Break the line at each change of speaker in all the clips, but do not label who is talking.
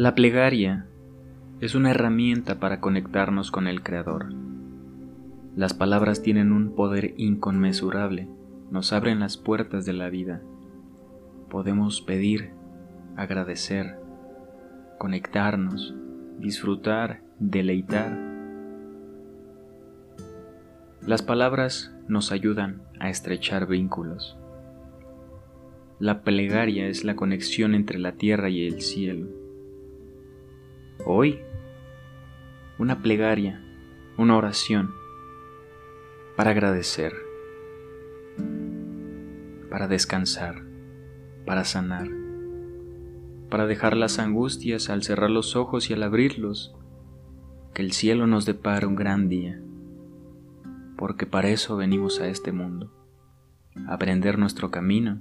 La plegaria es una herramienta para conectarnos con el Creador. Las palabras tienen un poder inconmensurable, nos abren las puertas de la vida. Podemos pedir, agradecer, conectarnos, disfrutar, deleitar. Las palabras nos ayudan a estrechar vínculos. La plegaria es la conexión entre la tierra y el cielo. Hoy una plegaria, una oración para agradecer, para descansar, para sanar, para dejar las angustias al cerrar los ojos y al abrirlos, que el cielo nos depara un gran día, porque para eso venimos a este mundo, a aprender nuestro camino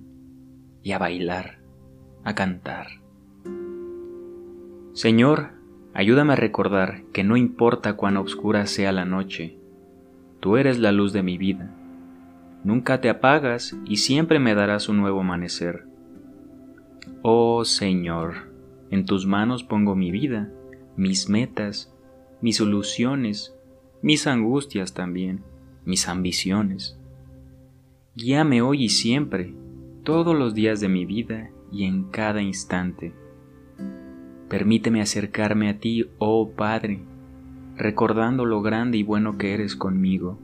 y a bailar, a cantar. Señor, Ayúdame a recordar que no importa cuán oscura sea la noche, tú eres la luz de mi vida. Nunca te apagas y siempre me darás un nuevo amanecer. Oh Señor, en tus manos pongo mi vida, mis metas, mis ilusiones, mis angustias también, mis ambiciones. Guíame hoy y siempre, todos los días de mi vida y en cada instante. Permíteme acercarme a ti, oh Padre, recordando lo grande y bueno que eres conmigo.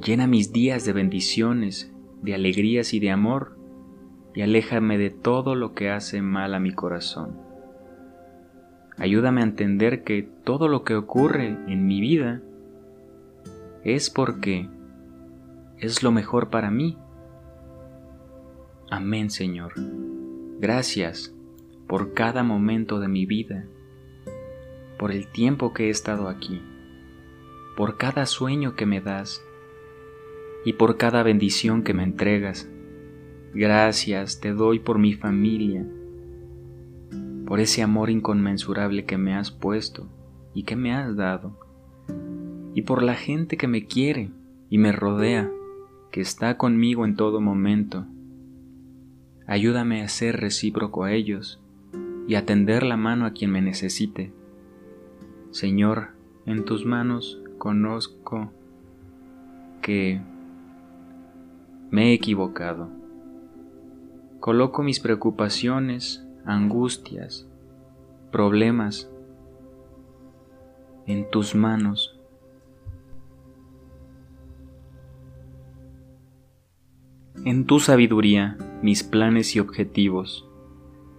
Llena mis días de bendiciones, de alegrías y de amor, y aléjame de todo lo que hace mal a mi corazón. Ayúdame a entender que todo lo que ocurre en mi vida es porque es lo mejor para mí. Amén, Señor. Gracias por cada momento de mi vida, por el tiempo que he estado aquí, por cada sueño que me das y por cada bendición que me entregas. Gracias te doy por mi familia, por ese amor inconmensurable que me has puesto y que me has dado, y por la gente que me quiere y me rodea, que está conmigo en todo momento. Ayúdame a ser recíproco a ellos y a tender la mano a quien me necesite. Señor, en tus manos conozco que me he equivocado. Coloco mis preocupaciones, angustias, problemas en tus manos. En tu sabiduría, mis planes y objetivos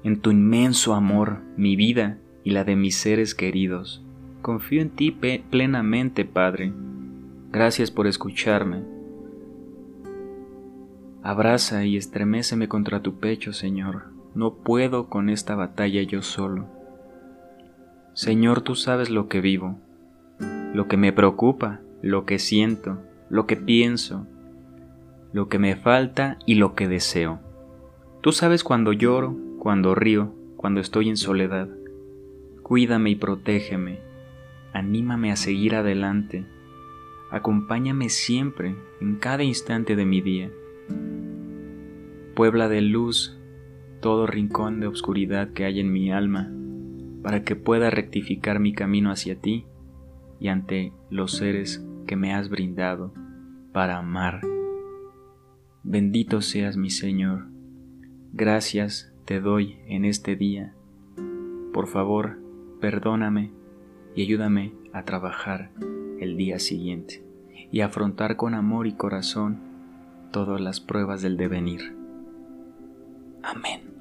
en tu inmenso amor, mi vida y la de mis seres queridos. Confío en ti plenamente, Padre. Gracias por escucharme. Abraza y estreméceme contra tu pecho, Señor. No puedo con esta batalla yo solo. Señor, tú sabes lo que vivo, lo que me preocupa, lo que siento, lo que pienso, lo que me falta y lo que deseo. Tú sabes cuando lloro, cuando río, cuando estoy en soledad. Cuídame y protégeme. Anímame a seguir adelante. Acompáñame siempre, en cada instante de mi día. Puebla de luz todo rincón de oscuridad que hay en mi alma, para que pueda rectificar mi camino hacia ti y ante los seres que me has brindado para amar. Bendito seas mi Señor. Gracias te doy en este día. Por favor, perdóname y ayúdame a trabajar el día siguiente y afrontar con amor y corazón todas las pruebas del devenir. Amén.